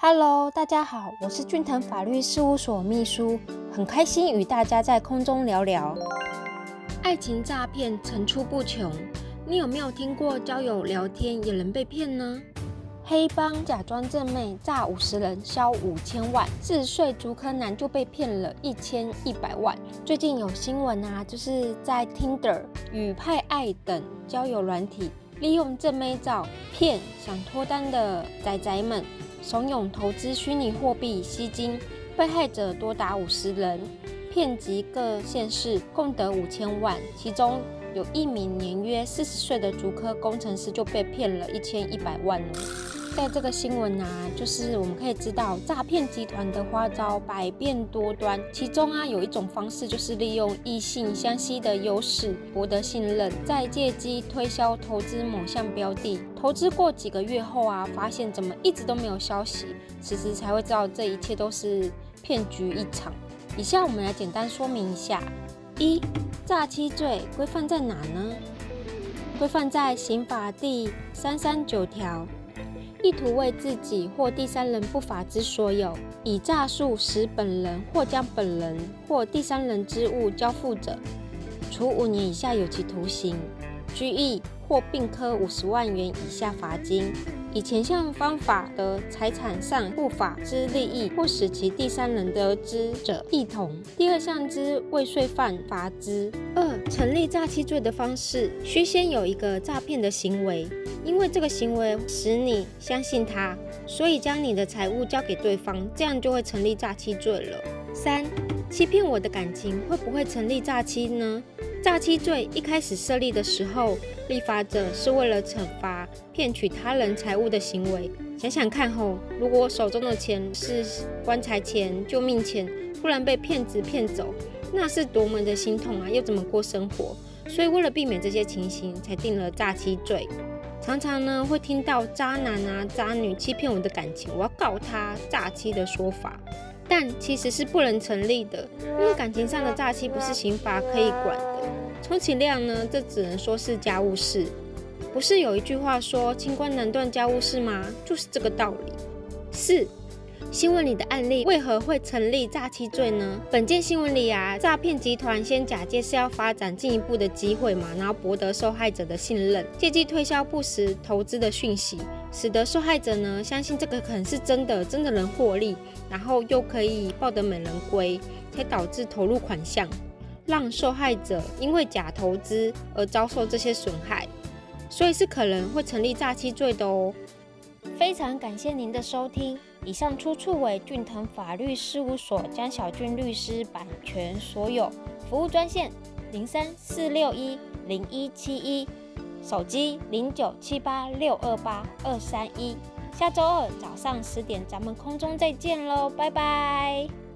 Hello，大家好，我是俊腾法律事务所秘书，很开心与大家在空中聊聊。爱情诈骗层出不穷，你有没有听过交友聊天也能被骗呢？黑帮假装正妹诈五十人销五千万，四十岁竹科男就被骗了一千一百万。最近有新闻啊，就是在 Tinder、与派爱等交友软体，利用正妹照骗想脱单的仔仔们。怂恿投资虚拟货币吸金，被害者多达五十人，骗及各县市共得五千万，其中有一名年约四十岁的竹科工程师就被骗了一千一百万呢。在这个新闻啊，就是我们可以知道诈骗集团的花招百变多端，其中啊有一种方式就是利用异性相吸的优势博得信任，再借机推销投资某项标的。投资过几个月后啊，发现怎么一直都没有消息，此时才会知道这一切都是骗局一场。以下我们来简单说明一下：一、诈欺罪规范在哪呢？规范在刑法第三三九条。意图为自己或第三人不法之所有，以诈术使本人或将本人或第三人之物交付者，处五年以下有期徒刑、拘役或并科五十万元以下罚金。以前项方法的财产上不法之利益，或使其第三人得知者，一同。第二项之未遂犯罚之。二、成立诈欺罪的方式，需先有一个诈骗的行为。因为这个行为使你相信他，所以将你的财物交给对方，这样就会成立诈欺罪了。三、欺骗我的感情会不会成立诈欺呢？诈欺罪一开始设立的时候，立法者是为了惩罚骗取他人财物的行为。想想看后，如果我手中的钱是棺材钱、救命钱，突然被骗子骗走，那是多么的心痛啊！又怎么过生活？所以为了避免这些情形，才定了诈欺罪。常常呢会听到渣男啊、渣女欺骗我的感情，我要告他诈欺的说法，但其实是不能成立的，因为感情上的诈欺不是刑法可以管的。充其量呢，这只能说是家务事。不是有一句话说“清官难断家务事”吗？就是这个道理。四。新闻里的案例为何会成立诈欺罪呢？本件新闻里啊，诈骗集团先假借是要发展进一步的机会嘛，然后博得受害者的信任，借机推销不实投资的讯息，使得受害者呢相信这个可能是真的，真的能获利，然后又可以抱得美人归，才导致投入款项，让受害者因为假投资而遭受这些损害，所以是可能会成立诈欺罪的哦。非常感谢您的收听。以上出处为俊腾法律事务所江小俊律师版权所有。服务专线零三四六一零一七一，手机零九七八六二八二三一。下周二早上十点，咱们空中再见喽，拜拜。